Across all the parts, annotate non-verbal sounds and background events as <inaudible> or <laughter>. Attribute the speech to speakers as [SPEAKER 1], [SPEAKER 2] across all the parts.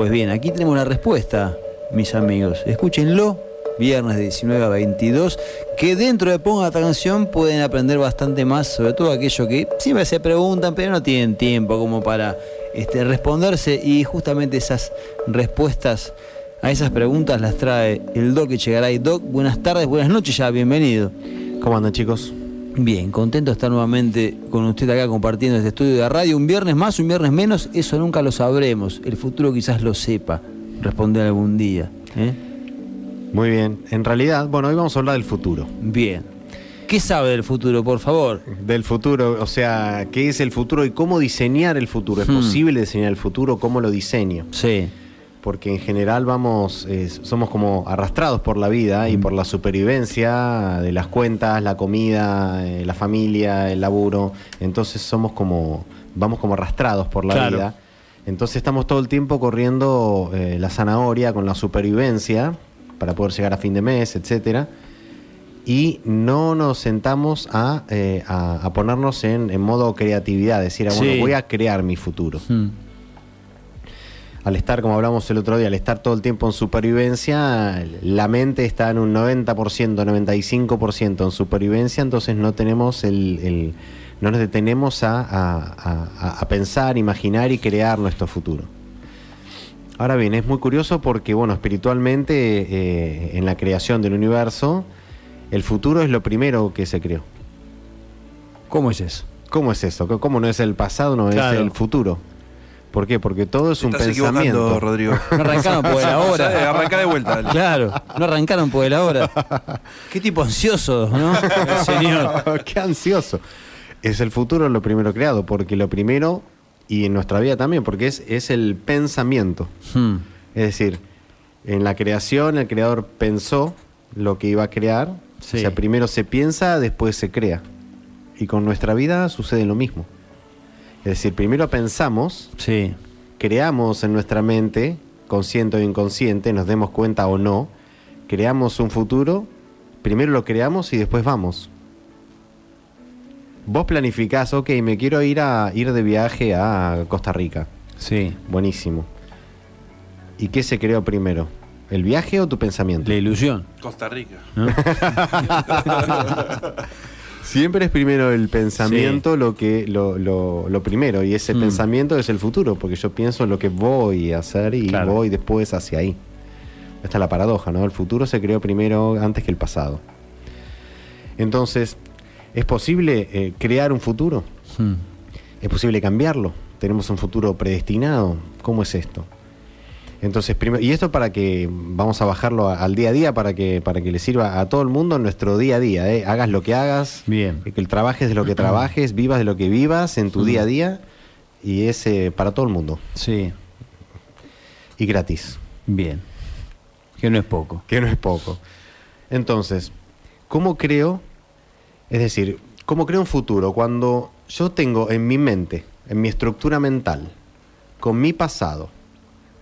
[SPEAKER 1] Pues bien, aquí tenemos la respuesta, mis amigos. Escúchenlo, viernes de 19 a 22, que dentro de Ponga esta canción pueden aprender bastante más, sobre todo aquello que siempre se preguntan, pero no tienen tiempo como para este, responderse y justamente esas respuestas a esas preguntas las trae el Doc Echegaray. Doc, buenas tardes, buenas noches ya, bienvenido.
[SPEAKER 2] ¿Cómo andan chicos?
[SPEAKER 1] Bien, contento de estar nuevamente con usted acá compartiendo este estudio de radio. Un viernes más, un viernes menos, eso nunca lo sabremos. El futuro quizás lo sepa, responder algún día. ¿eh?
[SPEAKER 2] Muy bien. En realidad, bueno, hoy vamos a hablar del futuro.
[SPEAKER 1] Bien. ¿Qué sabe del futuro, por favor?
[SPEAKER 2] Del futuro, o sea, ¿qué es el futuro y cómo diseñar el futuro? ¿Es
[SPEAKER 1] Hmm.
[SPEAKER 2] posible diseñar el futuro? ¿Cómo lo diseño?
[SPEAKER 1] Sí.
[SPEAKER 2] Porque en general vamos, eh, somos como arrastrados por la vida y por la supervivencia de las cuentas, la comida, eh, la familia, el laburo. Entonces somos como, vamos como arrastrados por la
[SPEAKER 1] Claro.
[SPEAKER 2] vida. Entonces estamos todo el tiempo corriendo eh, la zanahoria con la supervivencia para poder llegar a fin de mes, etcétera. Y no nos sentamos a, eh, a- a ponernos en, en modo creatividad, decir, ah, bueno,
[SPEAKER 1] Sí.
[SPEAKER 2] voy a crear mi futuro
[SPEAKER 1] Hmm.
[SPEAKER 2] Al estar, como hablamos el otro día, al estar todo el tiempo en supervivencia, la mente está en un 90%, 95% en supervivencia, entonces no tenemos el, el- no nos detenemos a, a- a- a pensar, imaginar y crear nuestro futuro. Ahora bien, es muy curioso porque, bueno, espiritualmente, eh, en la creación del universo, el futuro es lo primero que se creó.
[SPEAKER 1] ¿Cómo es eso?
[SPEAKER 2] ¿Cómo es eso? ¿Cómo no es el pasado, no
[SPEAKER 1] Claro.
[SPEAKER 2] es el futuro? ¿Por qué? Porque todo es un
[SPEAKER 3] Estás
[SPEAKER 2] pensamiento.
[SPEAKER 3] Rodrigo.
[SPEAKER 1] No arrancaron por el
[SPEAKER 3] Eh,
[SPEAKER 1] ahora.
[SPEAKER 3] Arranca de vuelta. dale.
[SPEAKER 1] Claro, no arrancaron por el ahora. Qué tipo ansioso, ¿no? El señor. <laughs>
[SPEAKER 2] Qué ansioso. Es el futuro lo primero creado, porque lo primero, y en nuestra vida también, porque es, es el pensamiento.
[SPEAKER 1] Hmm.
[SPEAKER 2] Es decir, en la creación el creador pensó lo que iba a crear.
[SPEAKER 1] Sí.
[SPEAKER 2] O sea, primero se piensa, después se crea. Y con nuestra vida sucede lo mismo. Es decir, primero pensamos,
[SPEAKER 1] Sí.
[SPEAKER 2] creamos en nuestra mente, consciente o inconsciente, nos demos cuenta o no, creamos un futuro, primero lo creamos y después vamos. Vos planificás, ok, me quiero ir a ir de viaje a Costa Rica.
[SPEAKER 1] Sí.
[SPEAKER 2] Buenísimo. ¿Y qué se creó primero? ¿El viaje o tu pensamiento?
[SPEAKER 1] La ilusión.
[SPEAKER 3] Costa Rica.
[SPEAKER 1] ¿no? <laughs> <laughs>
[SPEAKER 2] Siempre es primero el pensamiento lo que lo, lo- lo primero y ese
[SPEAKER 1] Mm.
[SPEAKER 2] pensamiento es el futuro porque yo pienso en lo que voy a hacer y
[SPEAKER 1] Claro.
[SPEAKER 2] voy después hacia ahí. Esta es la paradoja, ¿no? El futuro se creó primero antes que el pasado. Entonces, ¿es posible eh, crear un futuro?
[SPEAKER 1] Hmm.
[SPEAKER 2] ¿Es posible cambiarlo? ¿Tenemos un futuro predestinado? ¿Cómo es esto? Entonces, primero, y esto para que vamos a bajarlo a- al día a día para que para que le sirva a todo el mundo en nuestro día a día, ¿eh? hagas lo que hagas,
[SPEAKER 1] Bien.
[SPEAKER 2] que el trabajes de lo que trabajes, vivas de lo que vivas en tu
[SPEAKER 1] Mm.
[SPEAKER 2] día a día y es eh, para todo el mundo
[SPEAKER 1] Sí.
[SPEAKER 2] y gratis,
[SPEAKER 1] Bien. Que no es poco.
[SPEAKER 2] que no es poco. Entonces, ¿cómo creo? Es decir, ¿cómo creo un futuro cuando yo tengo en mi mente, en mi estructura mental, con mi pasado,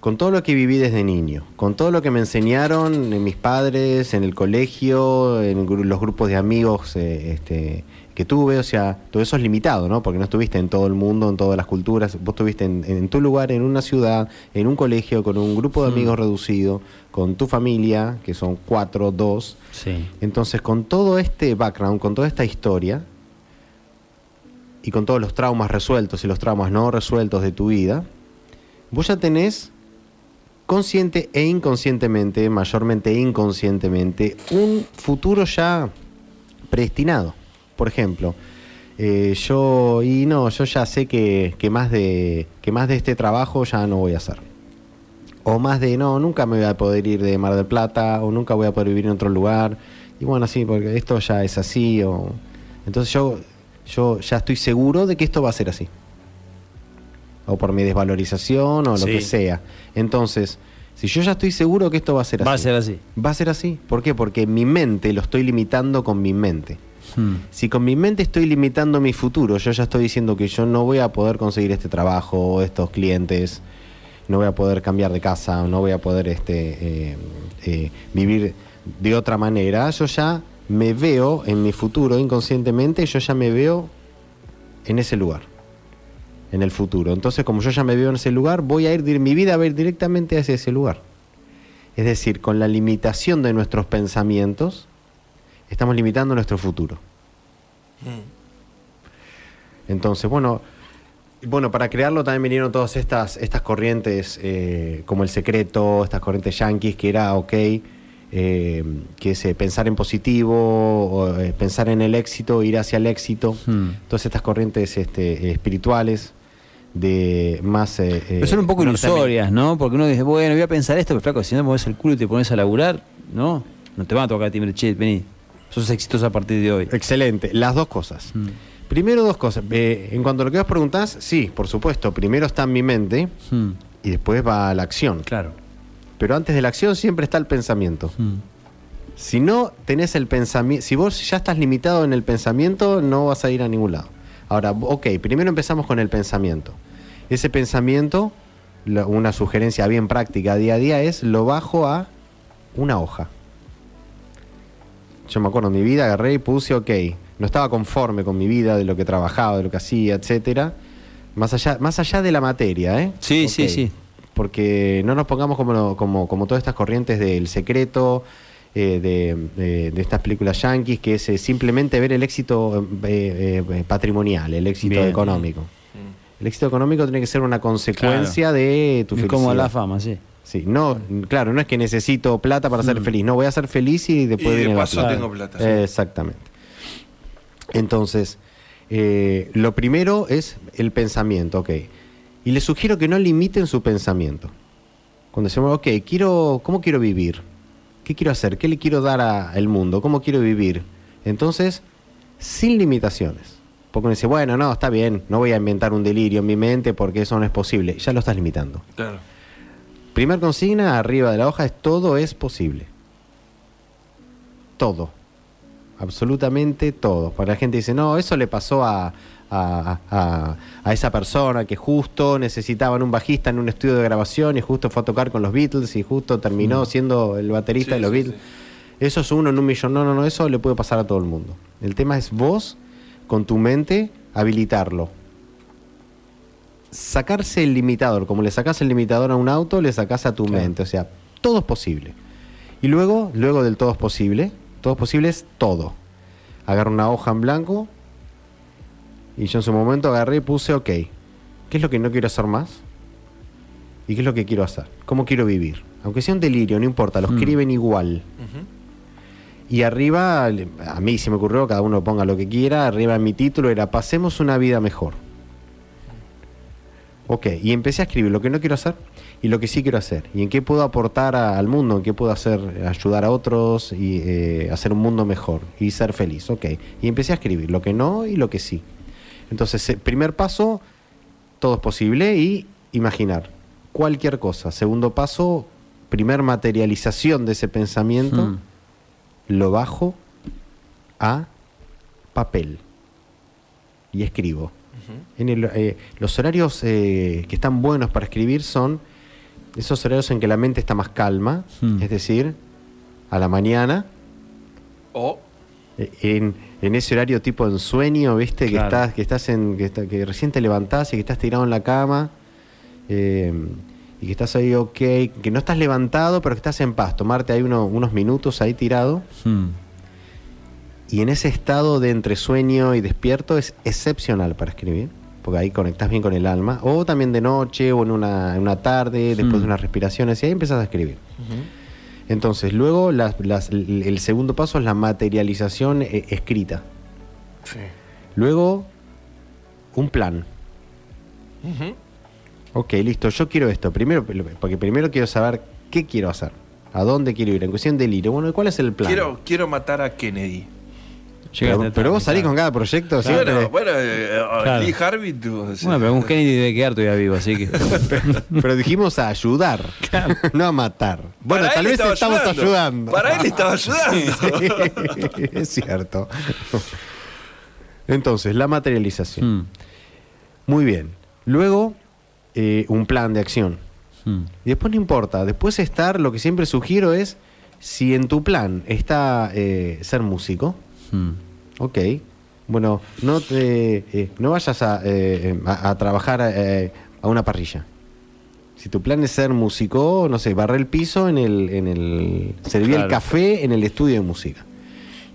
[SPEAKER 2] con todo lo que viví desde niño, con todo lo que me enseñaron en mis padres, en el colegio, en los grupos de amigos eh, este, que tuve, o sea, todo eso es limitado, ¿no? Porque no estuviste en todo el mundo, en todas las culturas, vos estuviste en, en tu lugar, en una ciudad, en un colegio, con un grupo de amigos reducido, con tu familia, que son cuatro, dos.
[SPEAKER 1] Sí.
[SPEAKER 2] Entonces, con todo este background, con toda esta historia, y con todos los traumas resueltos y los traumas no resueltos de tu vida, vos ya tenés consciente e inconscientemente, mayormente inconscientemente, un futuro ya predestinado. Por ejemplo, eh, yo, y no, yo ya sé que, que más de, que más de este trabajo ya no voy a hacer. O más de, no, nunca me voy a poder ir de Mar del Plata, o nunca voy a poder vivir en otro lugar. Y bueno, sí, porque esto ya es así. O... Entonces yo, yo ya estoy seguro de que esto va a ser así. O por mi desvalorización o lo
[SPEAKER 1] Sí.
[SPEAKER 2] que sea. Entonces, si yo ya estoy seguro que esto va a ser
[SPEAKER 1] Va a
[SPEAKER 2] así.
[SPEAKER 1] ser así.
[SPEAKER 2] Va a ser así. ¿Por qué? Porque mi mente lo estoy limitando con mi mente.
[SPEAKER 1] Hmm.
[SPEAKER 2] Si con mi mente estoy limitando mi futuro, yo ya estoy diciendo que yo no voy a poder conseguir este trabajo estos clientes, no voy a poder cambiar de casa, no voy a poder este, eh, eh, vivir de otra manera, yo ya me veo en mi futuro inconscientemente, yo ya me veo en ese lugar. En el futuro. Entonces, como yo ya me veo en ese lugar, voy a ir, dir- mi vida va a ir directamente hacia ese lugar. Es decir, con la limitación de nuestros pensamientos, estamos limitando nuestro futuro. Entonces, bueno, bueno, para crearlo también vinieron todas estas, estas corrientes eh, como el secreto, estas corrientes yanquis, que era ok, eh, que es eh, pensar en positivo, o, eh, pensar en el éxito, ir hacia el éxito.
[SPEAKER 1] Hmm.
[SPEAKER 2] Todas estas corrientes este, espirituales de más... eh,
[SPEAKER 1] Pero son un poco ilusorias, ¿no? Porque uno dice, bueno, voy a pensar esto, pero flaco, si no mueves el culo y te pones a laburar, ¿no? No te van a tocar a ti, mira, che, vení, sos exitoso a partir de hoy.
[SPEAKER 2] Excelente, las dos cosas.
[SPEAKER 1] Mm.
[SPEAKER 2] Primero dos cosas. Eh, en cuanto a lo que vos preguntás, sí, por supuesto. Primero está en mi mente
[SPEAKER 1] Hmm.
[SPEAKER 2] y después va a la acción.
[SPEAKER 1] Claro.
[SPEAKER 2] Pero antes de la acción siempre está el pensamiento.
[SPEAKER 1] Hmm.
[SPEAKER 2] Si no tenés el pensamiento, si vos ya estás limitado en el pensamiento, no vas a ir a ningún lado. Ahora, ok, primero empezamos con el pensamiento. Ese pensamiento, una sugerencia bien práctica día a día es lo bajo a una hoja. Yo me acuerdo, en mi vida agarré y puse, ok, no estaba conforme con mi vida, de lo que trabajaba, de lo que hacía, etcétera. Más allá, más allá de la materia, ¿eh?
[SPEAKER 1] Sí, sí, sí.
[SPEAKER 2] Porque no nos pongamos como, como, como todas estas corrientes del secreto, eh, de, de- de estas películas yanquis, que es eh, simplemente ver el éxito eh, eh, patrimonial, el éxito
[SPEAKER 1] Bien.
[SPEAKER 2] económico. El éxito económico tiene que ser una consecuencia de tu
[SPEAKER 1] Es
[SPEAKER 2] felicidad.
[SPEAKER 1] como la fama, sí.
[SPEAKER 2] Sí, no, claro, no es que necesito plata para ser
[SPEAKER 1] Mm.
[SPEAKER 2] feliz. No, voy a ser feliz y después
[SPEAKER 3] Y de paso
[SPEAKER 2] plata.
[SPEAKER 3] tengo plata. sí.
[SPEAKER 2] Exactamente. Entonces, eh, lo primero es el pensamiento, ok. Y les sugiero que no limiten su pensamiento. Cuando decimos, ok, quiero, ¿cómo quiero vivir? ¿Qué quiero hacer? ¿Qué le quiero dar a- al mundo? ¿Cómo quiero vivir? Entonces, sin limitaciones. Porque uno dice, bueno, no, está bien, no voy a inventar un delirio en mi mente porque eso no es posible. Ya lo estás limitando.
[SPEAKER 3] Claro.
[SPEAKER 2] Primer consigna, arriba de la hoja, es todo es posible. Todo. Absolutamente todo. Para la gente dice, no, eso le pasó a, a, a- a esa persona que justo necesitaban un bajista en un estudio de grabación y justo fue a tocar con los Beatles y justo terminó siendo el baterista
[SPEAKER 3] Sí,
[SPEAKER 2] de los
[SPEAKER 3] sí,
[SPEAKER 2] Beatles.
[SPEAKER 3] sí.
[SPEAKER 2] Eso es uno en un millón. No, no, no, eso le puede pasar a todo el mundo. El tema es vos, con tu mente, habilitarlo. Sacarse el limitador, como le sacas el limitador a un auto, le sacas a tu
[SPEAKER 1] Claro.
[SPEAKER 2] mente. O sea, todo es posible. Y luego, luego del todo es posible, todo es posible es todo. Agarro una hoja en blanco y yo en su momento agarré y puse, ok, ¿qué es lo que no quiero hacer más? ¿Y qué es lo que quiero hacer? ¿Cómo quiero vivir? Aunque sea un delirio, no importa, lo
[SPEAKER 1] Mm.
[SPEAKER 2] escriben igual. Y arriba, a mí se me ocurrió, cada uno ponga lo que quiera, arriba en mi título era Pasemos una vida mejor. Ok, y empecé a escribir lo que no quiero hacer y lo que sí quiero hacer. Y en qué puedo aportar a- al mundo, en qué puedo hacer, ayudar a otros y eh, hacer un mundo mejor y ser feliz. Ok, y empecé a escribir lo que no y lo que sí. Entonces, el primer paso, todo es posible y imaginar cualquier cosa. Segundo paso, primer materialización de ese pensamiento
[SPEAKER 1] Hmm.
[SPEAKER 2] lo bajo a papel y escribo. En el, eh, los horarios eh, que están buenos para escribir son esos horarios en que la mente está más calma,
[SPEAKER 1] Hmm.
[SPEAKER 2] es decir, a la mañana,
[SPEAKER 3] O
[SPEAKER 2] eh, en, en ese horario tipo en sueño, viste, que estás, que estás en, que, está- que recién te levantás y que estás tirado en la cama. eh, y que estás ahí ok, que no estás levantado, pero que estás en paz. Tomarte ahí uno- unos minutos ahí tirado.
[SPEAKER 1] Hmm.
[SPEAKER 2] Y en ese estado de entre sueño y despierto es excepcional para escribir, porque ahí conectás bien con el alma, o también de noche o en una, en una tarde, después de unas respiraciones, y ahí empezás a escribir. Entonces, luego las- las- el segundo paso es la materialización eh, escrita.
[SPEAKER 3] Sí.
[SPEAKER 2] Luego, un plan.
[SPEAKER 3] Ujú.
[SPEAKER 2] Ok, listo, yo quiero esto. Primero, porque primero quiero saber qué quiero hacer, a dónde quiero ir, en cuestión de delirio. Bueno, ¿cuál es el plan?
[SPEAKER 3] Quiero, quiero matar a Kennedy.
[SPEAKER 2] Pero, pero vos salís
[SPEAKER 1] claro.
[SPEAKER 2] con cada proyecto siempre.
[SPEAKER 3] Bueno, bueno, eh,
[SPEAKER 1] Claro.
[SPEAKER 3] Lee Harvey tú, sí.
[SPEAKER 1] Bueno, pero un Kennedy debe quedar todavía vivo, así que. <laughs>
[SPEAKER 2] Pero dijimos a ayudar, no a matar. Bueno,
[SPEAKER 3] Para
[SPEAKER 2] tal vez estamos ayudando.
[SPEAKER 3] Para él estaba ayudando. <laughs>
[SPEAKER 2] Sí, <laughs> es cierto. Entonces, la materialización.
[SPEAKER 1] Hmm.
[SPEAKER 2] Muy bien. Luego, eh, un plan de acción.
[SPEAKER 1] Hmm.
[SPEAKER 2] Y después no importa. Después estar, lo que siempre sugiero es, si en tu plan está eh, ser músico,
[SPEAKER 1] Hmm.
[SPEAKER 2] ok, Bueno, no te eh, no vayas a, eh, a- a trabajar eh, a una parrilla. Si tu plan es ser músico, no sé, barrer el piso en el, en el servir
[SPEAKER 1] Claro.
[SPEAKER 2] el café en el estudio de música.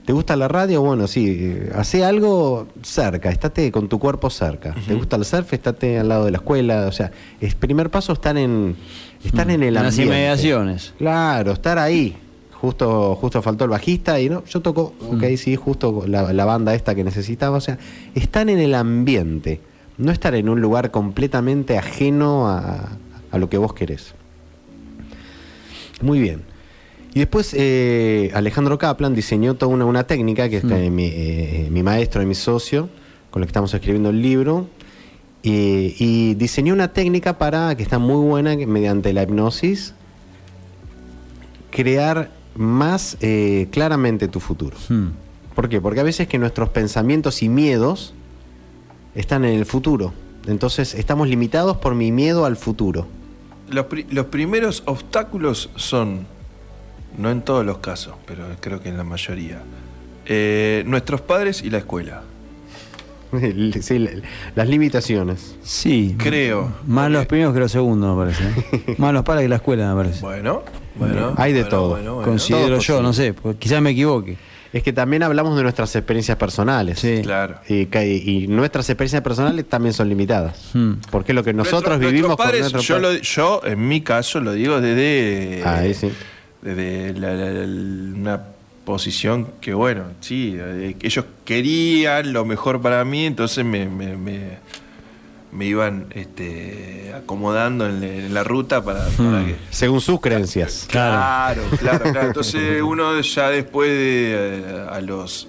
[SPEAKER 2] ¿Te gusta la radio? Bueno, sí, eh, hace algo cerca, estate con tu cuerpo cerca. ¿Te gusta el surf? Estate al lado de la escuela. O sea, el primer paso estar en, estar en el
[SPEAKER 1] En las
[SPEAKER 2] ambiente.
[SPEAKER 1] inmediaciones.
[SPEAKER 2] Claro, estar ahí. Justo, justo faltó el bajista y no, yo toco, ok, sí, justo la, la banda esta que necesitaba. O sea, estar en el ambiente, no estar en un lugar completamente ajeno a, a lo que vos querés. Muy bien. Y después eh, Alejandro Kaplan diseñó toda una, una técnica que es que mi, eh, mi maestro y mi socio, con el que estamos escribiendo el libro, eh, y diseñó una técnica para, que está muy buena, que mediante la hipnosis, crear más eh, claramente tu futuro.
[SPEAKER 1] Hmm.
[SPEAKER 2] ¿Por qué? Porque a veces que nuestros pensamientos y miedos están en el futuro. Entonces estamos limitados por mi miedo al futuro.
[SPEAKER 3] Los, pri- los primeros obstáculos son, no en todos los casos, pero creo que en la mayoría, eh, nuestros padres y la escuela. <laughs>
[SPEAKER 2] Sí, las limitaciones.
[SPEAKER 1] Sí.
[SPEAKER 3] Creo.
[SPEAKER 1] Más los primeros que los segundos, me parece. <laughs> Más los padres que la escuela, me parece.
[SPEAKER 3] Bueno, bueno.
[SPEAKER 2] Hay de
[SPEAKER 3] bueno,
[SPEAKER 2] todo.
[SPEAKER 3] bueno, bueno.
[SPEAKER 1] Considero
[SPEAKER 2] todo
[SPEAKER 1] yo, no sé, porque quizás me equivoque.
[SPEAKER 2] Es que también hablamos de nuestras experiencias personales.
[SPEAKER 1] Sí.
[SPEAKER 3] Claro.
[SPEAKER 2] Y, nuestras experiencias personales también son limitadas.
[SPEAKER 1] Hmm.
[SPEAKER 2] Porque es lo que nosotros
[SPEAKER 3] Nuestro-
[SPEAKER 2] vivimos
[SPEAKER 3] nuestros padres,
[SPEAKER 2] con nuestros
[SPEAKER 3] yo,
[SPEAKER 2] padres.
[SPEAKER 3] lo- yo, en mi caso, lo digo desde.
[SPEAKER 2] Ahí sí.
[SPEAKER 3] Desde la- la- la- una posición que, bueno, sí, eh, ellos querían lo mejor para mí, entonces me, me, me- me iban este, acomodando en, la- en la ruta para, para
[SPEAKER 1] Hmm.
[SPEAKER 3] que.
[SPEAKER 2] Según sus creencias.
[SPEAKER 3] Claro, claro, claro. Entonces <laughs> uno ya después de eh, a los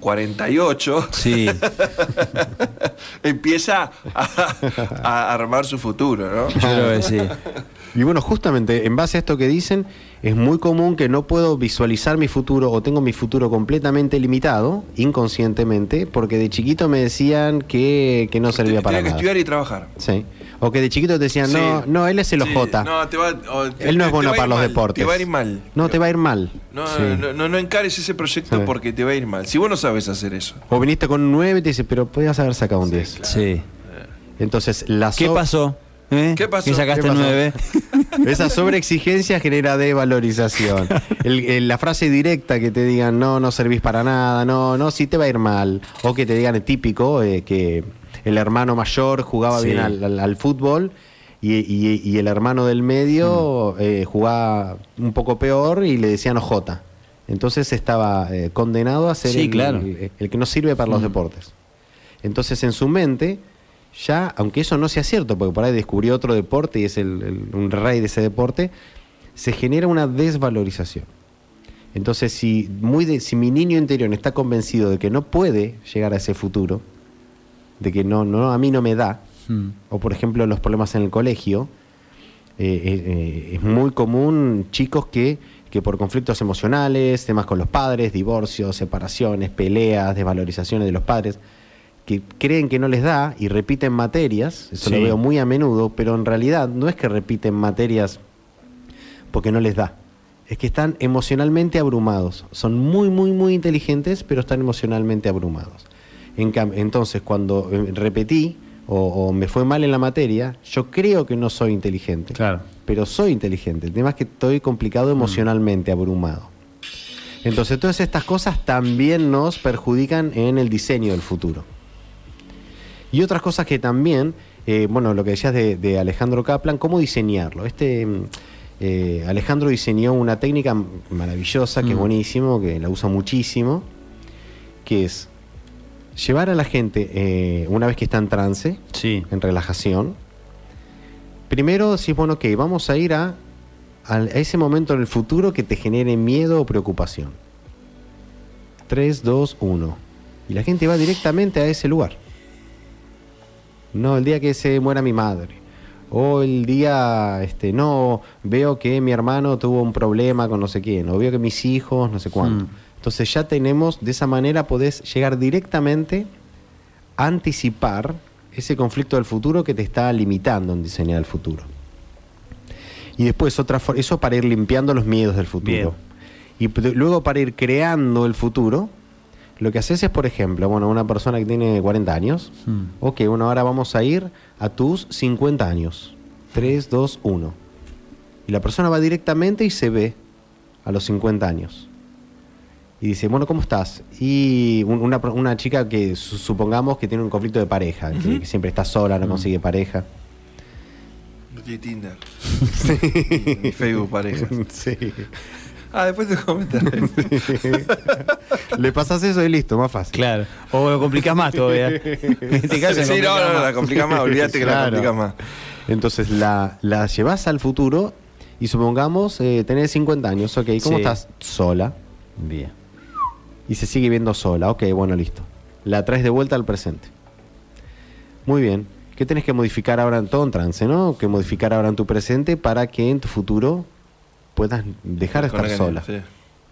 [SPEAKER 3] 48
[SPEAKER 1] Sí. <laughs>
[SPEAKER 3] empieza a, a armar su futuro, ¿no?
[SPEAKER 1] Yo creo que sí.
[SPEAKER 2] Y bueno, justamente en base a esto que dicen, es muy común que no puedo visualizar mi futuro o tengo mi futuro completamente limitado, inconscientemente, porque de chiquito me decían que, que no servía para
[SPEAKER 3] Tenía que estudiar y trabajar.
[SPEAKER 2] Sí. O que de chiquito te decían, no,
[SPEAKER 3] Sí.
[SPEAKER 2] no, él es el
[SPEAKER 3] Sí,
[SPEAKER 2] OJ.
[SPEAKER 3] No, te va, o te-
[SPEAKER 2] él no es
[SPEAKER 3] te
[SPEAKER 2] bueno para
[SPEAKER 3] ir
[SPEAKER 2] los
[SPEAKER 3] mal,
[SPEAKER 2] deportes.
[SPEAKER 3] Te va a ir mal.
[SPEAKER 2] No, te va a ir mal.
[SPEAKER 3] No,
[SPEAKER 2] Sí.
[SPEAKER 3] no, no, no encares ese proyecto
[SPEAKER 2] Sí.
[SPEAKER 3] porque te va a ir mal. Si vos no sabes hacer eso.
[SPEAKER 2] O viniste con un 9 y te dice, pero podías haber sacado un 10.
[SPEAKER 1] Sí.
[SPEAKER 2] Entonces, la
[SPEAKER 1] ¿Qué
[SPEAKER 2] so-
[SPEAKER 1] pasó? ¿Eh?
[SPEAKER 3] ¿Qué pasó?
[SPEAKER 1] Que sacaste
[SPEAKER 2] ¿Qué pasó?
[SPEAKER 1] nueve. <laughs>
[SPEAKER 2] Esa sobreexigencia genera. El- el- la frase directa que te digan, no, no servís para nada, no, no, sí te va a ir mal. O que te digan el típico, eh, que el hermano mayor jugaba
[SPEAKER 1] Sí.
[SPEAKER 2] bien al, al- al fútbol y, y- y el hermano del medio
[SPEAKER 1] Mm.
[SPEAKER 2] eh, jugaba un poco peor y le decían OJ. Entonces estaba eh, condenado a ser
[SPEAKER 1] Sí,
[SPEAKER 2] el,
[SPEAKER 1] claro.
[SPEAKER 2] el- el que no sirve para los
[SPEAKER 1] Mm.
[SPEAKER 2] deportes. Entonces en su mente, ya, aunque eso no sea cierto, porque por ahí descubrió otro deporte y es el, el- un rey de ese deporte, se genera una desvalorización. Entonces, si, muy de- si mi niño interior está convencido de que no puede llegar a ese futuro, de que no, no, a mí no me da,
[SPEAKER 1] Hmm.
[SPEAKER 2] o por ejemplo los problemas en el colegio, eh, eh, eh, es muy común chicos que, que por conflictos emocionales, temas con los padres, divorcios, separaciones, peleas, desvalorizaciones de los padres, que creen que no les da y repiten materias, eso lo veo muy a menudo, pero en realidad no es que repiten materias porque no les da, es que están emocionalmente abrumados, son muy, muy, muy inteligentes, pero están emocionalmente abrumados. En entonces, cuando eh, repetí o, o me fue mal en la materia, yo creo que no soy inteligente
[SPEAKER 1] Claro.
[SPEAKER 2] pero soy inteligente. El tema es que estoy complicado emocionalmente, abrumado. Entonces, todas estas cosas también nos perjudican en el diseño del futuro. Y otras cosas que también, eh, bueno, lo que decías de, de Alejandro Kaplan, ¿cómo diseñarlo? Este mm, eh, Alejandro diseñó una técnica maravillosa, que es
[SPEAKER 1] Mm.
[SPEAKER 2] buenísimo, que la usa muchísimo, que es llevar a la gente, eh, una vez que está en trance,
[SPEAKER 1] Sí.
[SPEAKER 2] en relajación. Primero decís, bueno, ok, vamos a ir a, a ese momento en el futuro que te genere miedo o preocupación. 3, 2, 1. Y la gente va directamente a ese lugar. No, el día que se muera mi madre. O el día, este, no, veo que mi hermano tuvo un problema con no sé quién. O veo que mis hijos, no sé cuánto.
[SPEAKER 1] Mm.
[SPEAKER 2] Entonces ya tenemos, de esa manera podés llegar directamente a anticipar ese conflicto del futuro que te está limitando en diseñar el futuro. Y después otra eso para ir limpiando los miedos del futuro.
[SPEAKER 1] Bien.
[SPEAKER 2] Y luego para ir creando el futuro, lo que haces es, por ejemplo, bueno, una persona que tiene 40 años,
[SPEAKER 1] Hmm.
[SPEAKER 2] ok, bueno, ahora vamos a ir a tus 50 años. 3, 2, 1. Y la persona va directamente y se ve a los 50 años. Y dice, bueno, ¿cómo estás? Y un- una, una chica que su- supongamos que tiene un conflicto de pareja, que, que siempre está sola, no consigue pareja.
[SPEAKER 3] No tiene Tinder. <laughs> Ni Facebook parejas. <laughs>
[SPEAKER 2] Sí.
[SPEAKER 3] Ah, después te comentaré. <laughs>
[SPEAKER 2] Le pasas eso y listo, más fácil.
[SPEAKER 1] Claro. O lo complicás más todavía. <laughs> En este caso
[SPEAKER 3] sí, no, no,
[SPEAKER 1] más.
[SPEAKER 3] la complicás más, olvídate que la
[SPEAKER 2] Claro.
[SPEAKER 3] complicás más.
[SPEAKER 2] Entonces la, la llevas al futuro y supongamos eh, tenés 50 años, ok, ¿cómo
[SPEAKER 1] Sí.
[SPEAKER 2] estás? Sola.
[SPEAKER 1] Bien.
[SPEAKER 2] Y se sigue viendo sola, ok, bueno, listo. La traes de vuelta al presente. Muy bien. ¿Qué tenés que modificar ahora en todo en trance, no? Que modificar ahora en tu presente para que en tu futuro puedas dejar de estar
[SPEAKER 3] la
[SPEAKER 2] sola.
[SPEAKER 3] sí.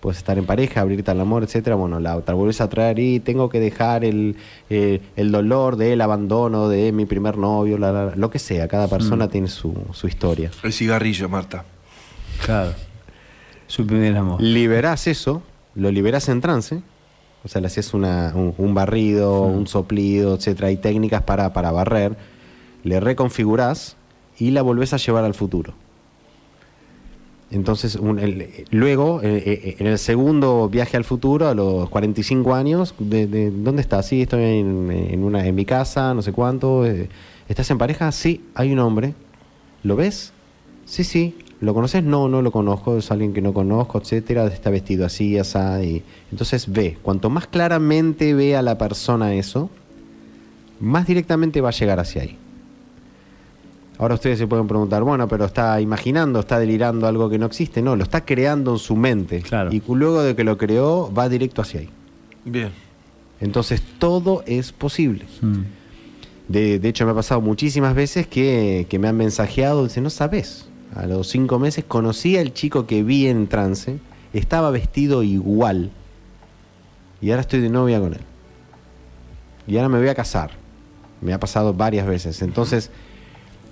[SPEAKER 2] Puedes estar en pareja, abrirte al amor, etcétera. Bueno, la otra vuelves a traer y tengo que dejar el, eh, el dolor del abandono de mi primer novio, la- la- lo que sea. Cada persona tiene su, su historia.
[SPEAKER 3] El cigarrillo, Marta.
[SPEAKER 1] Claro. Su primer amor.
[SPEAKER 2] Liberás eso, lo liberás en trance, o sea, le haces una- un, un barrido, un soplido, etcétera. Hay técnicas para, para barrer, le reconfigurás y la volvés a llevar al futuro. Entonces, un- el- luego, eh, eh, en el segundo viaje al futuro, a los 45 años, de, de- ¿dónde estás? Sí, estoy en, en una, en mi casa, no sé cuánto. eh, ¿Estás en pareja? Sí, hay un hombre. ¿Lo ves? Sí, sí. ¿Lo conoces? No, no lo conozco. Es alguien que no conozco, etcétera. Está vestido así, así. Y... Entonces ve. Cuanto más claramente ve a la persona eso, más directamente va a llegar hacia ahí. Ahora ustedes se pueden preguntar, bueno, pero está imaginando, está delirando algo que no existe. No, lo está creando en su mente.
[SPEAKER 1] Claro.
[SPEAKER 2] Y luego de que lo creó, va directo hacia ahí.
[SPEAKER 3] Bien.
[SPEAKER 2] Entonces todo es posible.
[SPEAKER 1] Mm.
[SPEAKER 2] De, de hecho, me ha pasado muchísimas veces que, que me han mensajeado, dicen, no sabes, a los cinco meses conocí al chico que vi en trance, estaba vestido igual, y ahora estoy de novia con él. Y ahora me voy a casar. Me ha pasado varias veces. Entonces,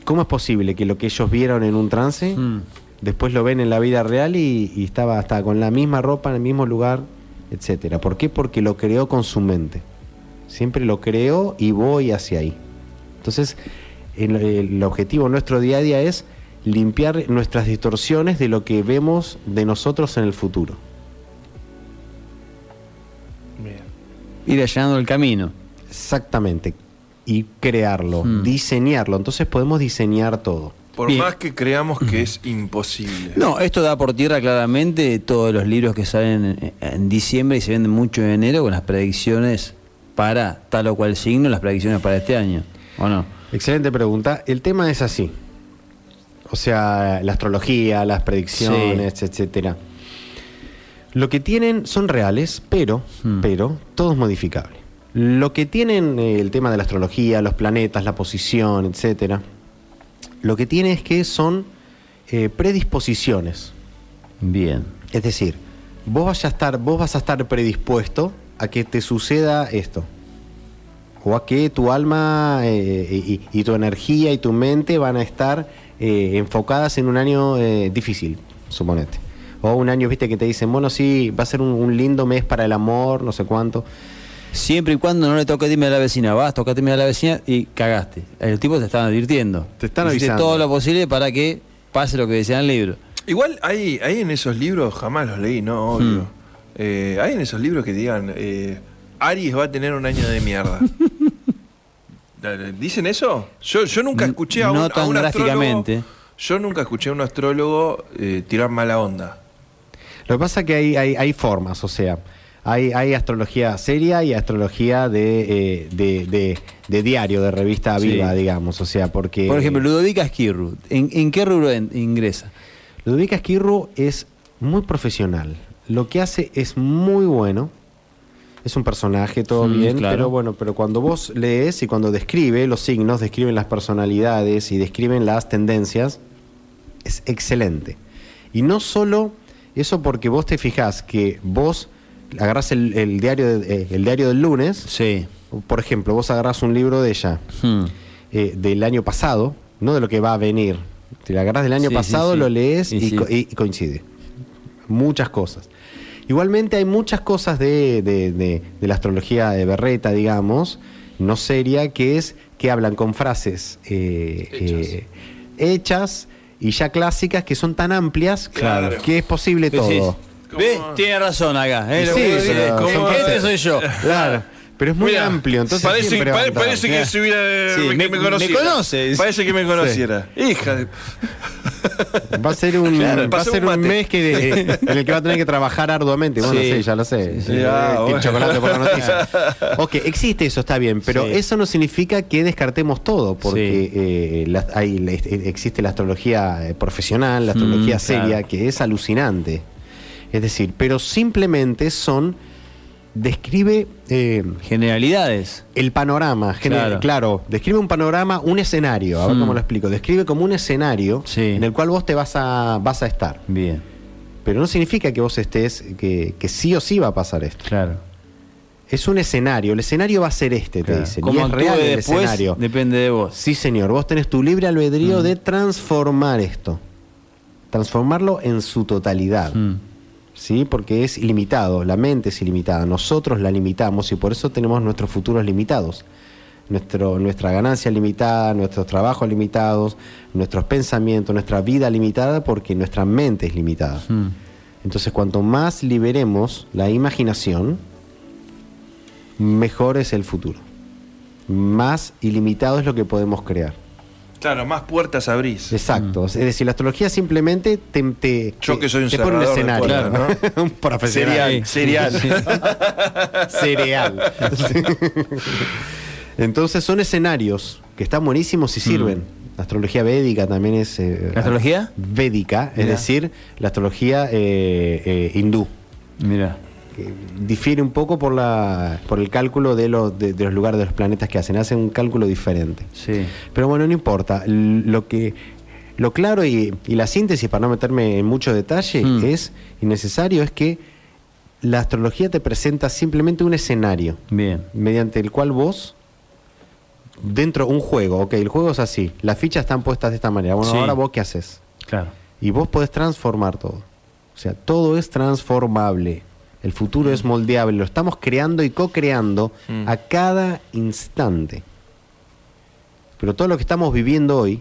[SPEAKER 2] ¿cómo es posible que lo que ellos vieron en un trance,
[SPEAKER 1] Mm.
[SPEAKER 2] después lo ven en la vida real y, y estaba hasta con la misma ropa, en el mismo lugar, etcétera? ¿Por qué? Porque lo creó con su mente. Siempre lo creo y voy hacia ahí. Entonces, el, el objetivo nuestro día a día es limpiar nuestras distorsiones de lo que vemos de nosotros en el futuro.
[SPEAKER 3] Bien.
[SPEAKER 1] Ir allanando el camino.
[SPEAKER 2] Exactamente. Y crearlo,
[SPEAKER 1] Mm.
[SPEAKER 2] diseñarlo. Entonces podemos diseñar todo.
[SPEAKER 3] Por
[SPEAKER 1] Bien.
[SPEAKER 3] más que creamos que es imposible.
[SPEAKER 1] No, esto da por tierra claramente todos los libros que salen en, diciembre y se venden mucho en enero con las predicciones para tal o cual signo, las predicciones para este año. ¿O no?
[SPEAKER 2] Excelente pregunta. El tema es así. O sea, la astrología, las predicciones, etcétera. Lo que tienen son reales, pero,
[SPEAKER 1] Hmm.
[SPEAKER 2] pero, todo es modificable. Lo que tienen eh, el tema de la astrología, los planetas, la posición, etcétera, lo que tiene es que son eh, predisposiciones.
[SPEAKER 1] Bien.
[SPEAKER 2] Es decir, vos vas a estar, vos vas a estar predispuesto a que te suceda esto. O a que tu alma eh, y, y tu energía y tu mente van a estar enfocadas en un año difícil, suponete. O un año, viste, que te dicen, bueno, sí, va a ser un, un lindo mes para el amor, no sé cuánto.
[SPEAKER 1] Siempre y cuando no le toque dime a la vecina, vas, toca a la vecina y cagaste. El tipo te están advirtiendo.
[SPEAKER 2] Te están
[SPEAKER 1] Hiciste
[SPEAKER 2] avisando.
[SPEAKER 1] todo lo posible para que pase lo que decía en el libro.
[SPEAKER 3] Igual hay, hay en esos libros, jamás los leí, ¿no? Obvio.
[SPEAKER 1] Hmm.
[SPEAKER 3] Eh, hay en esos libros que digan, eh, Aries va a tener un año de mierda. <laughs> ¿Dicen eso? Yo, yo nunca escuché a un,
[SPEAKER 1] No
[SPEAKER 3] a
[SPEAKER 1] tan
[SPEAKER 3] astrólogo-
[SPEAKER 1] gráficamente.
[SPEAKER 3] Yo nunca escuché a un astrólogo eh, tirar mala onda.
[SPEAKER 2] Lo que pasa es que hay, hay, hay formas, o sea, hay, hay astrología seria y astrología de, eh, de, de- de diario, de revista
[SPEAKER 1] Sí.
[SPEAKER 2] viva, digamos, o sea, porque...
[SPEAKER 1] Por ejemplo, Ludovica Esquirru, ¿en, en qué rubro en- ingresa?
[SPEAKER 2] Ludovica Esquirru es muy profesional. Lo que hace es muy bueno. Es un personaje, todo
[SPEAKER 1] Mm,
[SPEAKER 2] bien,
[SPEAKER 1] claro.
[SPEAKER 2] pero bueno, pero cuando vos lees y cuando describe los signos, describen las personalidades y describen las tendencias, es excelente. Y no solo eso porque vos te fijás que vos agarrás el, el diario, de- eh, el diario del lunes,
[SPEAKER 1] Sí.
[SPEAKER 2] por ejemplo, vos agarrás un libro de ella
[SPEAKER 1] Hmm.
[SPEAKER 2] eh, del año pasado, no de lo que va a venir. Te la agarras del año
[SPEAKER 1] Sí,
[SPEAKER 2] pasado,
[SPEAKER 1] sí.
[SPEAKER 2] lo lees
[SPEAKER 1] Y
[SPEAKER 2] y,
[SPEAKER 1] sí.
[SPEAKER 2] co- y- y coincide. Muchas cosas. Igualmente hay muchas cosas de, de- de- de la astrología de Berreta, digamos, no seria, que es que hablan con frases eh,
[SPEAKER 3] Hechas.
[SPEAKER 2] eh, hechas y ya clásicas que son tan amplias
[SPEAKER 3] Claro.
[SPEAKER 2] que es posible
[SPEAKER 1] Sí, sí.
[SPEAKER 2] todo.
[SPEAKER 1] ¿Ves? Tiene razón acá. ¿eh?
[SPEAKER 2] Sí, son
[SPEAKER 1] ¿qué-
[SPEAKER 2] frases-
[SPEAKER 1] Este soy yo. <laughs>
[SPEAKER 2] Claro, pero es muy
[SPEAKER 3] Mira,
[SPEAKER 2] amplio, entonces
[SPEAKER 3] parece, pare- que se hubiera
[SPEAKER 1] Sí,
[SPEAKER 3] que
[SPEAKER 1] me-
[SPEAKER 3] me,
[SPEAKER 1] me
[SPEAKER 3] conociera.
[SPEAKER 1] conoce.
[SPEAKER 3] Parece que me conociera. Hija de
[SPEAKER 2] Va a ser un,
[SPEAKER 3] Claro,
[SPEAKER 2] va a ser
[SPEAKER 3] un
[SPEAKER 2] mes que <laughs> en el que va a tener que trabajar arduamente. Bueno, sí,
[SPEAKER 1] Sí.
[SPEAKER 2] ya lo sé.
[SPEAKER 3] sí.
[SPEAKER 2] Eh,
[SPEAKER 3] Ah, bueno.
[SPEAKER 2] chocolate por la <laughs> noticia. ok, existe eso, está bien, pero
[SPEAKER 1] Sí.
[SPEAKER 2] eso no significa que descartemos todo, porque
[SPEAKER 1] Sí.
[SPEAKER 2] eh, la- hay- la- existe la astrología eh, profesional, la astrología
[SPEAKER 1] Mm,
[SPEAKER 2] seria,
[SPEAKER 1] claro.
[SPEAKER 2] que es alucinante. Es decir, pero simplemente son. Describe eh,
[SPEAKER 1] Generalidades.
[SPEAKER 2] el panorama, general,
[SPEAKER 1] Claro.
[SPEAKER 2] claro. Describe un panorama, un escenario, a ver
[SPEAKER 1] Mm.
[SPEAKER 2] cómo lo explico. Describe como un escenario
[SPEAKER 1] Sí.
[SPEAKER 2] en el cual vos te vas a, vas a estar.
[SPEAKER 1] Bien,
[SPEAKER 2] Pero no significa que vos estés, que, que sí o sí va a pasar esto.
[SPEAKER 1] claro.
[SPEAKER 2] Es un escenario, el escenario va a ser este, te dicen. Y
[SPEAKER 1] Cómo
[SPEAKER 2] es real el
[SPEAKER 1] después
[SPEAKER 2] escenario.
[SPEAKER 1] depende de vos.
[SPEAKER 2] Sí, señor, vos tenés tu libre albedrío
[SPEAKER 1] Mm.
[SPEAKER 2] de transformar esto. Transformarlo en su totalidad.
[SPEAKER 1] Mm.
[SPEAKER 2] ¿Sí? Porque es ilimitado, la mente es ilimitada, nosotros la limitamos y por eso tenemos nuestros futuros limitados. Nuestro, nuestra ganancia limitada, nuestros trabajos limitados, nuestros pensamientos, nuestra vida limitada porque nuestra mente es limitada.
[SPEAKER 1] Mm.
[SPEAKER 2] Entonces, cuanto más liberemos la imaginación, mejor es el futuro. Más ilimitado es lo que podemos crear.
[SPEAKER 3] Claro, más puertas abrís.
[SPEAKER 2] Exacto. Es decir, la astrología simplemente te, te,
[SPEAKER 3] Yo que soy un
[SPEAKER 2] te pone un escenario.
[SPEAKER 3] puertas, <laughs>
[SPEAKER 2] un profesional.
[SPEAKER 3] Serial, serial.
[SPEAKER 2] Cereal. <laughs> Entonces son escenarios que están buenísimos y sirven. La astrología védica también es... eh,
[SPEAKER 1] ¿La astrología?
[SPEAKER 2] Védica, es decir, la astrología eh, eh, hindú.
[SPEAKER 1] Mira.
[SPEAKER 2] Que difiere un poco por, la, por el cálculo de los, de, de los lugares de los planetas que hacen. Hacen un cálculo diferente.
[SPEAKER 1] Sí.
[SPEAKER 2] Pero bueno, no importa. Lo que lo claro y, y la síntesis, para no meterme en mucho detalle,
[SPEAKER 1] Mm.
[SPEAKER 2] es innecesario, es que la astrología te presenta simplemente un escenario
[SPEAKER 1] Bien.
[SPEAKER 2] mediante el cual vos, dentro de un juego, ok, el juego es así, las fichas están puestas de esta manera. Bueno,
[SPEAKER 1] Sí.
[SPEAKER 2] ahora vos qué haces?
[SPEAKER 1] Claro.
[SPEAKER 2] Y vos podés transformar todo. O sea, todo es transformable. El futuro es moldeable. Lo estamos creando y co-creando
[SPEAKER 3] Mm.
[SPEAKER 2] a cada instante. Pero todo lo que estamos viviendo hoy,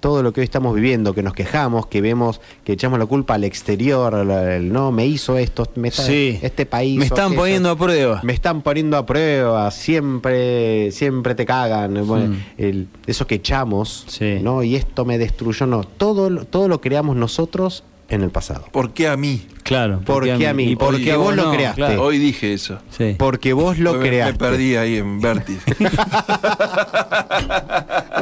[SPEAKER 2] todo lo que hoy estamos viviendo, que nos quejamos, que vemos, que echamos la culpa al exterior, al- al- no, me hizo esto, me está-
[SPEAKER 1] Sí.
[SPEAKER 2] este país.
[SPEAKER 1] Me están
[SPEAKER 2] aquello.
[SPEAKER 1] poniendo a prueba.
[SPEAKER 2] Me están poniendo a prueba, siempre, siempre te cagan. Bueno,
[SPEAKER 1] Mm.
[SPEAKER 2] el- eso que echamos,
[SPEAKER 1] Sí.
[SPEAKER 2] ¿no? Y esto me destruyó, no. Todo, lo- todo lo creamos nosotros en el pasado.
[SPEAKER 3] ¿Por qué a mí?
[SPEAKER 1] Claro.
[SPEAKER 2] ¿Por qué a mí?
[SPEAKER 1] ¿Y por
[SPEAKER 2] Porque vos lo creaste.
[SPEAKER 1] Claro.
[SPEAKER 3] Hoy dije eso.
[SPEAKER 1] Sí.
[SPEAKER 2] Porque vos lo
[SPEAKER 3] me, me
[SPEAKER 2] creaste.
[SPEAKER 3] perdí ahí en Vértiz. <laughs>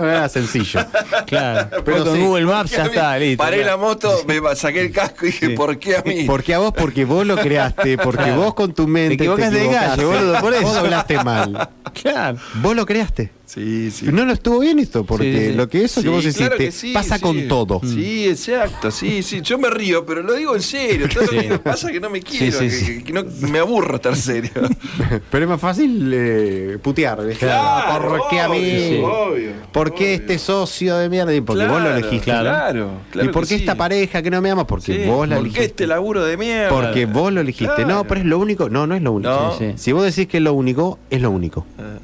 [SPEAKER 2] No era sencillo.
[SPEAKER 1] Claro.
[SPEAKER 2] Pero
[SPEAKER 1] con
[SPEAKER 2] sí.
[SPEAKER 1] Google Maps ya está, listo.
[SPEAKER 3] Paré la moto, me saqué el casco y dije,
[SPEAKER 1] Sí.
[SPEAKER 3] ¿por qué a mí?
[SPEAKER 2] Porque a vos, porque vos lo creaste, porque
[SPEAKER 1] Claro.
[SPEAKER 2] vos con tu mente.
[SPEAKER 1] Te equivocas de
[SPEAKER 2] equivocaste.
[SPEAKER 1] gallo, boludo, por eso.
[SPEAKER 2] Vos hablaste mal.
[SPEAKER 1] Claro.
[SPEAKER 2] Vos lo creaste.
[SPEAKER 3] Sí, sí.
[SPEAKER 2] No lo estuvo bien esto, porque
[SPEAKER 1] Sí, sí, sí.
[SPEAKER 2] lo que eso que vos hiciste
[SPEAKER 3] claro que sí,
[SPEAKER 2] pasa
[SPEAKER 3] sí.
[SPEAKER 2] con todo.
[SPEAKER 3] Sí, exacto, sí, sí. Yo me río, pero lo digo en serio. Todo lo
[SPEAKER 1] Sí.
[SPEAKER 3] que me pasa es que no me quiero,
[SPEAKER 1] sí,
[SPEAKER 3] que,
[SPEAKER 1] sí.
[SPEAKER 3] que- que no, me aburro estar serio. <laughs>
[SPEAKER 2] Pero es más fácil eh, putear, ¿viste?
[SPEAKER 3] Claro,
[SPEAKER 2] ¿Por qué a mí?
[SPEAKER 3] obvio,
[SPEAKER 1] Sí.
[SPEAKER 3] obvio,
[SPEAKER 2] ¿Por qué
[SPEAKER 3] obvio.
[SPEAKER 2] este socio de mierda? Y porque vos lo
[SPEAKER 3] Claro,
[SPEAKER 2] elegiste.
[SPEAKER 3] Claro, claro
[SPEAKER 2] ¿Y por qué
[SPEAKER 3] sí.
[SPEAKER 2] esta pareja que no me ama? Porque
[SPEAKER 3] Sí,
[SPEAKER 2] vos la
[SPEAKER 3] ¿por qué
[SPEAKER 2] elegiste.
[SPEAKER 3] este laburo de mierda?
[SPEAKER 2] Porque vos lo elegiste.
[SPEAKER 3] Claro.
[SPEAKER 2] No, pero es lo único. No, no es lo único.
[SPEAKER 3] No.
[SPEAKER 1] Sí, sí.
[SPEAKER 2] Si vos decís que es lo único, es lo único.
[SPEAKER 3] Ah, ah.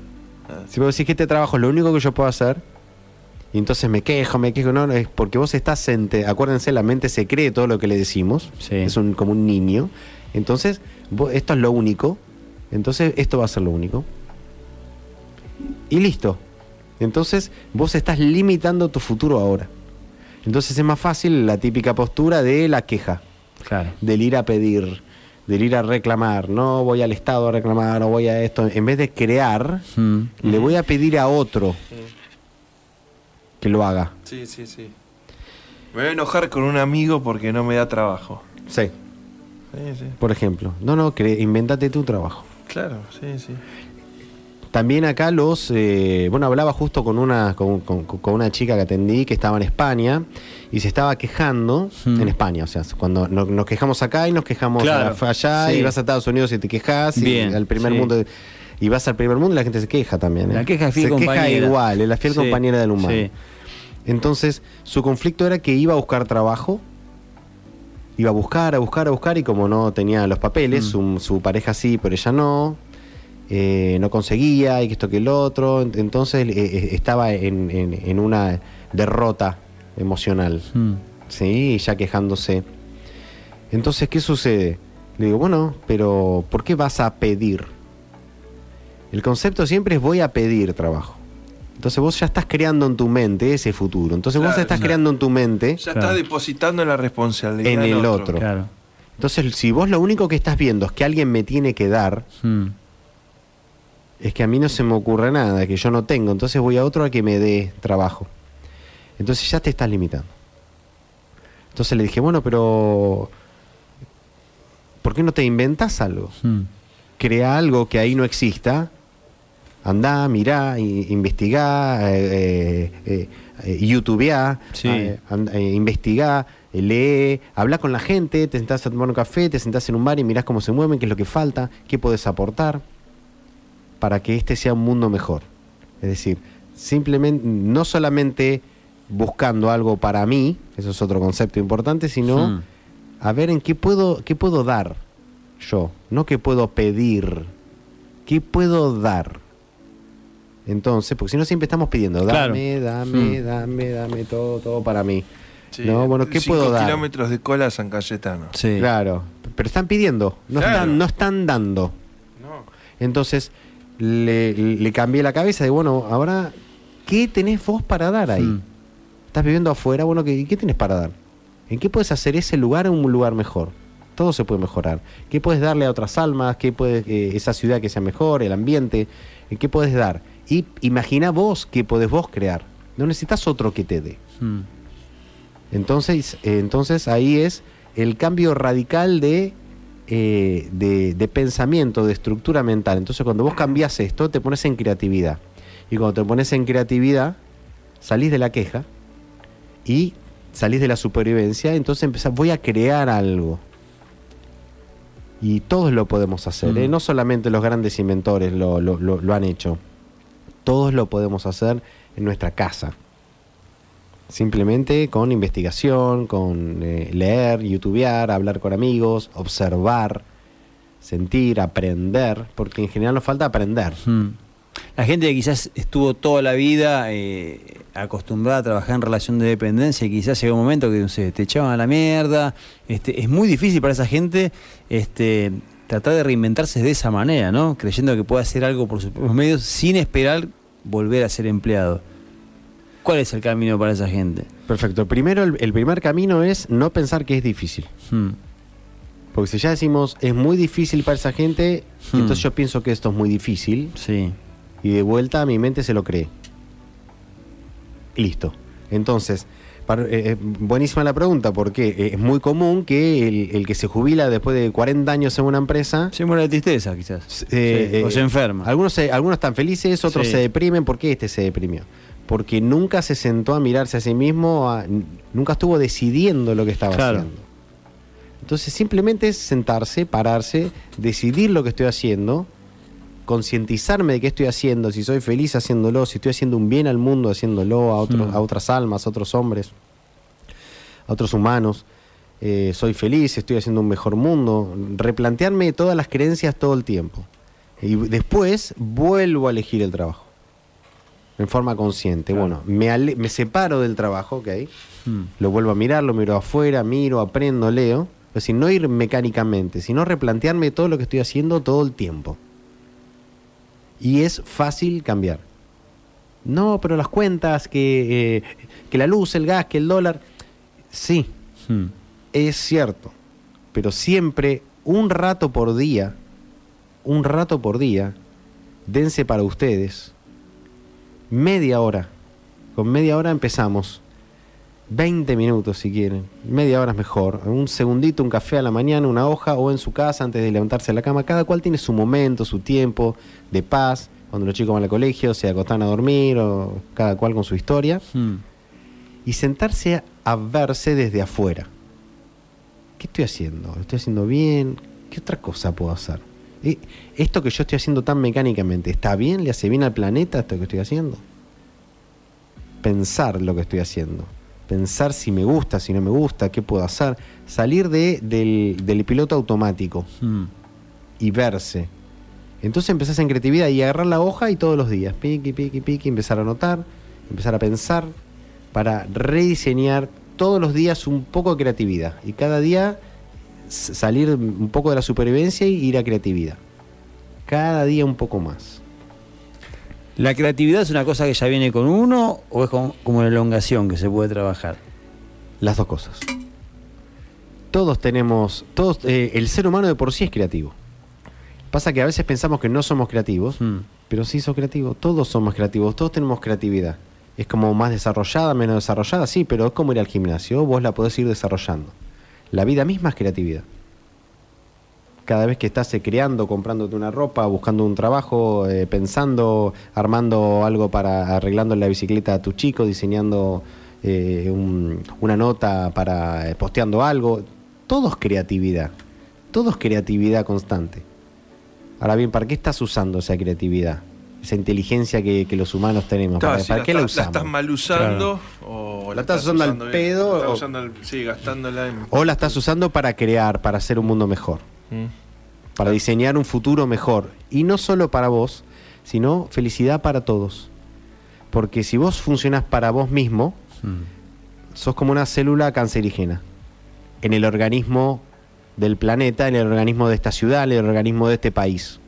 [SPEAKER 2] Si vos decís que este trabajo es lo único que yo puedo hacer, y entonces me quejo, me quejo, no, no, es porque vos estás ente, acuérdense, la mente se cree todo lo que le decimos,
[SPEAKER 1] Sí.
[SPEAKER 2] es un, como un niño, entonces vos- esto es lo único, entonces esto va a ser lo único. Y listo. Entonces vos estás limitando tu futuro ahora. Entonces es más fácil la típica postura de la queja
[SPEAKER 1] Claro.
[SPEAKER 2] del ir a pedir, del ir a reclamar, no voy al Estado a reclamar, no voy a esto, en vez de crear,
[SPEAKER 1] Mm.
[SPEAKER 2] le voy a pedir a otro que lo haga.
[SPEAKER 3] Sí, sí, sí. Me voy a enojar con un amigo porque no me da trabajo.
[SPEAKER 2] Sí.
[SPEAKER 3] Sí, sí.
[SPEAKER 2] Por ejemplo, no, no, inventate tu trabajo.
[SPEAKER 3] Claro, sí, sí.
[SPEAKER 2] También acá los, eh, bueno, hablaba justo con una, con, con- con una chica que atendí que estaba en España y se estaba quejando
[SPEAKER 1] Hmm.
[SPEAKER 2] en España, o sea, cuando no- nos, quejamos acá y nos quejamos
[SPEAKER 1] Claro,
[SPEAKER 2] allá
[SPEAKER 1] sí.
[SPEAKER 2] y vas a Estados Unidos y te quejas y al primer
[SPEAKER 1] sí.
[SPEAKER 2] mundo y vas al primer mundo y la gente se queja también. ¿eh?
[SPEAKER 1] La queja es fiel
[SPEAKER 2] se queja igual, es la fiel
[SPEAKER 1] Sí,
[SPEAKER 2] compañera del humano. Entonces, su conflicto era que iba a buscar trabajo iba a buscar, a buscar, a buscar y como no tenía los papeles,
[SPEAKER 1] Mm.
[SPEAKER 2] su, su pareja sí, pero ella no, eh, no conseguía y que esto que el otro, ent- entonces eh, eh, estaba en, en- en una derrota emocional,
[SPEAKER 1] Mm.
[SPEAKER 2] ¿sí? Ya quejándose. Entonces, ¿qué sucede? Le digo, bueno, pero ¿por qué vas a pedir? El concepto siempre es voy a pedir trabajo. Entonces vos ya estás creando en tu mente ese futuro. Entonces vos
[SPEAKER 3] Claro,
[SPEAKER 2] estás
[SPEAKER 3] ya.
[SPEAKER 2] creando en tu mente
[SPEAKER 3] Ya
[SPEAKER 1] Claro.
[SPEAKER 3] estás depositando la responsabilidad
[SPEAKER 2] En el otro.
[SPEAKER 1] Claro.
[SPEAKER 2] Entonces, si vos lo único que estás viendo es que alguien me tiene que dar,
[SPEAKER 1] Mm.
[SPEAKER 2] Es que a mí no se me ocurre nada, que yo no tengo, entonces voy a otro a que me dé trabajo. Entonces ya te estás limitando. Entonces le dije, bueno, pero ¿por qué no te inventas algo?
[SPEAKER 1] Mm.
[SPEAKER 2] Crea algo que ahí no exista. Andá, mirá, investigá, eh, eh, eh, youtubeá,
[SPEAKER 1] Sí.
[SPEAKER 2] eh, and- eh, investigá, lee, habla con la gente, te sentás a tomar un café, te sentás en un bar y mirás cómo se mueven, qué es lo que falta, qué puedes aportar para que este sea un mundo mejor. Es decir, simplemente, no solamente buscando algo para mí, eso es otro concepto importante, sino
[SPEAKER 1] Mm.
[SPEAKER 2] a ver en qué puedo, qué puedo dar yo, no qué puedo pedir, qué puedo dar. Entonces, porque si no siempre estamos pidiendo,
[SPEAKER 1] Claro.
[SPEAKER 2] dame, dame,
[SPEAKER 1] Mm.
[SPEAKER 2] dame, dame, todo, todo para mí.
[SPEAKER 3] Sí,
[SPEAKER 2] No, bueno, ¿qué
[SPEAKER 3] cinco
[SPEAKER 2] puedo dar?
[SPEAKER 3] kilómetros de cola a San Cayetano.
[SPEAKER 1] Sí.
[SPEAKER 2] Claro, pero están pidiendo, no,
[SPEAKER 3] Claro.
[SPEAKER 2] están, no están dando.
[SPEAKER 3] No.
[SPEAKER 2] Entonces, le, le cambié la cabeza de, bueno, ahora, ¿qué tenés vos para dar ahí?
[SPEAKER 1] Mm.
[SPEAKER 2] Estás viviendo afuera, bueno, ¿qué, qué tenés para dar? ¿En qué puedes hacer ese lugar un lugar mejor? Todo se puede mejorar. ¿Qué puedes darle a otras almas? ¿Qué puedes, eh, esa ciudad que sea mejor, el ambiente? ¿En ¿Qué puedes dar? Y imagina vos qué podés vos crear. No necesitas otro que te dé.
[SPEAKER 1] Mm.
[SPEAKER 2] Entonces, eh, entonces ahí es el cambio radical de, eh, de, de pensamiento, de estructura mental. Entonces cuando vos cambias esto, te pones en creatividad. Y cuando te pones en creatividad, salís de la queja y salís de la supervivencia, entonces empezás, voy a crear algo. Y todos lo podemos hacer,
[SPEAKER 1] Mm.
[SPEAKER 2] ¿eh? no solamente los grandes inventores lo, lo- lo- lo han hecho. Todos lo podemos hacer en nuestra casa. Simplemente con investigación, con eh, leer, youtubear, hablar con amigos, observar, sentir, aprender, porque en general nos falta aprender.
[SPEAKER 1] Mm. La gente que quizás estuvo toda la vida eh, acostumbrada a trabajar en relación de dependencia y quizás llega un momento que no te echaban a la mierda. Este, es muy difícil para esa gente este, tratar de reinventarse de esa manera, ¿no? Creyendo que puede hacer algo por sus propios medios sin esperar volver a ser empleado. ¿Cuál es el camino para esa gente?
[SPEAKER 2] Perfecto. Primero, el, el primer camino es no pensar que es difícil.
[SPEAKER 1] Mm.
[SPEAKER 2] Porque si ya decimos es muy difícil para esa gente,
[SPEAKER 1] Hmm.
[SPEAKER 2] entonces yo pienso que esto es muy difícil
[SPEAKER 1] Sí.
[SPEAKER 2] y de vuelta mi mente se lo cree. Listo. Entonces, para- eh, eh, buenísima la pregunta, porque eh, es muy común que el, el que se jubila después de 40 años en una empresa
[SPEAKER 1] Se muere de tristeza, quizás.
[SPEAKER 2] Eh,
[SPEAKER 1] Sí, o
[SPEAKER 2] eh,
[SPEAKER 1] se enferma.
[SPEAKER 2] Algunos, se- algunos están felices, otros
[SPEAKER 1] Sí.
[SPEAKER 2] se deprimen. ¿Por qué este se deprimió? Porque nunca se sentó a mirarse a sí mismo, a- nunca estuvo decidiendo lo que estaba
[SPEAKER 1] Claro.
[SPEAKER 2] haciendo. Entonces simplemente es sentarse, pararse, decidir lo que estoy haciendo, concientizarme de qué estoy haciendo, si soy feliz haciéndolo, si estoy haciendo un bien al mundo haciéndolo, a,
[SPEAKER 1] Hmm.
[SPEAKER 2] a otras almas, a otros hombres, a otros humanos. Eh, soy feliz, estoy haciendo un mejor mundo. Replantearme todas las creencias todo el tiempo. Y después vuelvo a elegir el trabajo. En forma consciente.
[SPEAKER 1] Claro.
[SPEAKER 2] Bueno, me, ale- me separo del trabajo, ¿ok?
[SPEAKER 1] Mm.
[SPEAKER 2] Lo vuelvo a mirar, lo miro afuera, miro, aprendo, leo. Es decir, no ir mecánicamente, sino replantearme todo lo que estoy haciendo todo el tiempo. Y es fácil cambiar. No, pero las cuentas, que, eh, que la luz, el gas, que el dólar. Sí,
[SPEAKER 1] Mm.
[SPEAKER 2] es cierto. Pero siempre, un rato por día, un rato por día, dense para ustedes. Media hora. Con media hora empezamos. 20 minutos si quieren. Media hora es mejor. Un segundito, un café a la mañana, una hoja o en su casa antes de levantarse de la cama. Cada cual tiene su momento, su tiempo de paz. Cuando los chicos van al colegio, se acostan a dormir o cada cual con su historia.
[SPEAKER 1] Mm.
[SPEAKER 2] Y sentarse a, a verse desde afuera. ¿Qué estoy haciendo? ¿Lo estoy haciendo bien? ¿Qué otra cosa puedo hacer? ¿Esto que yo estoy haciendo tan mecánicamente, ¿está bien? ¿Le hace bien al planeta esto que estoy haciendo? Pensar lo que estoy haciendo. pensar si me gusta, si no me gusta, qué puedo hacer, salir de, del, del piloto automático
[SPEAKER 1] Mm.
[SPEAKER 2] y verse. Entonces empezás en creatividad y agarrar la hoja y todos los días, piqui, piqui, piqui, empezar a anotar, empezar a pensar para rediseñar todos los días un poco de creatividad y cada día salir un poco de la supervivencia y ir a creatividad. Cada día un poco más.
[SPEAKER 1] ¿La creatividad es una cosa que ya viene con uno o es como, como una elongación que se puede trabajar?
[SPEAKER 2] Las dos cosas. Todos tenemos, todos, eh, el ser humano de por sí es creativo. Pasa que a veces pensamos que no somos creativos,
[SPEAKER 1] Mm.
[SPEAKER 2] pero sí sos creativo. Todos somos creativos, todos tenemos creatividad. Es como más desarrollada, menos desarrollada, sí, pero es como ir al gimnasio, vos la podés ir desarrollando. La vida misma es creatividad. Cada vez que estás eh, creando, comprándote una ropa, buscando un trabajo, eh, pensando, armando algo para arreglando la bicicleta a tu chico, diseñando eh, un- una nota para posteando algo, todo es creatividad. Todo es creatividad constante. Ahora bien, ¿para qué estás usando esa creatividad? Esa inteligencia que, que los humanos tenemos.
[SPEAKER 3] Claro,
[SPEAKER 2] ¿Para,
[SPEAKER 3] si
[SPEAKER 2] para qué la usamos?
[SPEAKER 3] estás mal usando o
[SPEAKER 2] La estás usando al pedo
[SPEAKER 3] La estás
[SPEAKER 2] o-
[SPEAKER 3] sí, gastándola en...
[SPEAKER 2] O la estás usando para crear, para hacer un mundo mejor.
[SPEAKER 3] Mm.
[SPEAKER 2] para diseñar un futuro mejor. Y no solo para vos, sino felicidad para todos. Porque si vos funcionás para vos mismo,
[SPEAKER 1] Mm.
[SPEAKER 2] sos como una célula cancerígena en el organismo del planeta, en el organismo de esta ciudad, en el organismo de este país.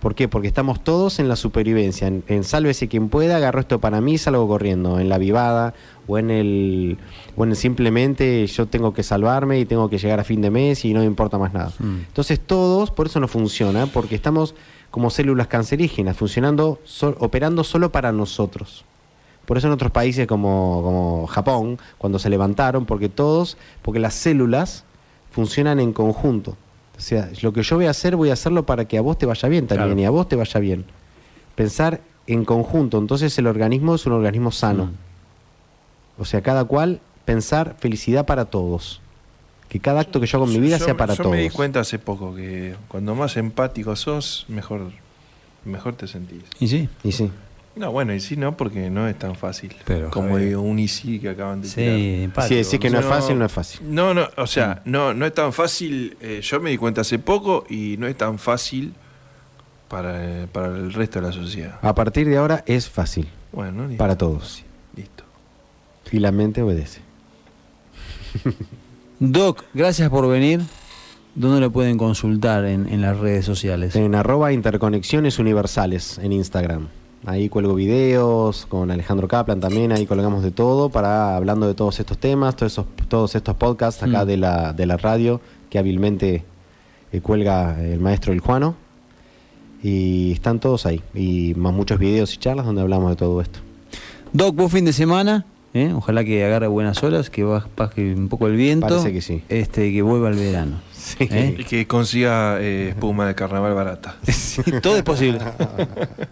[SPEAKER 2] ¿Por qué? Porque estamos todos en la supervivencia, en, en sálvese quien pueda, agarro esto para mí, salgo corriendo, en la vivada o en el o en el simplemente yo tengo que salvarme y tengo que llegar a fin de mes y no me importa más nada.
[SPEAKER 1] Mm.
[SPEAKER 2] Entonces todos, por eso no funciona, porque estamos como células cancerígenas, funcionando, so- operando solo para nosotros. Por eso en otros países como, como Japón, cuando se levantaron, porque todos, porque las células funcionan en conjunto. O sea, lo que yo voy a hacer, voy a hacerlo para que a vos te vaya bien también
[SPEAKER 1] Claro.
[SPEAKER 2] y a vos te vaya bien. Pensar en conjunto, entonces el organismo es un organismo sano.
[SPEAKER 1] Mm.
[SPEAKER 2] O sea, cada cual pensar felicidad para todos. Que cada acto que yo hago en mi vida
[SPEAKER 3] Yo-
[SPEAKER 2] sea para
[SPEAKER 3] yo
[SPEAKER 2] todos.
[SPEAKER 3] me di cuenta hace poco que cuando más empático sos, mejor, mejor te sentís.
[SPEAKER 1] ¿Y sí?
[SPEAKER 2] Y sí.
[SPEAKER 3] No, bueno, y sí, no, porque no es tan fácil.
[SPEAKER 1] Pero,
[SPEAKER 3] como un y sí que acaban de
[SPEAKER 1] Sí,
[SPEAKER 3] tirar.
[SPEAKER 2] Si
[SPEAKER 1] empático.
[SPEAKER 2] decís que no es fácil, no es fácil.
[SPEAKER 3] No, no, o sea, no, no es tan fácil. eh, yo me di cuenta hace poco y no es tan fácil para, eh, para el resto de la sociedad.
[SPEAKER 2] A partir de ahora es fácil
[SPEAKER 3] Bueno, listo.
[SPEAKER 2] para todos.
[SPEAKER 3] Listo.
[SPEAKER 2] Y la mente obedece. <laughs>
[SPEAKER 1] Doc, gracias por venir. ¿Dónde lo pueden consultar en, en las redes sociales?
[SPEAKER 2] En arroba interconexiones universales en Instagram. Ahí cuelgo videos con Alejandro Kaplan también, ahí colgamos de todo para hablando de todos estos temas, todos, esos, todos estos podcasts acá
[SPEAKER 1] Mm.
[SPEAKER 2] de, la, de la radio que hábilmente eh, cuelga el maestro El Juano. Y están todos ahí. Y más muchos videos y charlas donde hablamos de todo esto.
[SPEAKER 1] Doc, buen fin de semana. ¿eh? Ojalá que agarre buenas olas, que baj- baje un poco el viento.
[SPEAKER 2] Parece que sí.
[SPEAKER 1] Este, que vuelva el verano.
[SPEAKER 2] Sí.
[SPEAKER 1] ¿Eh?
[SPEAKER 3] Y que consiga eh, espuma de carnaval barata. <laughs>
[SPEAKER 1] Todo es posible. <laughs>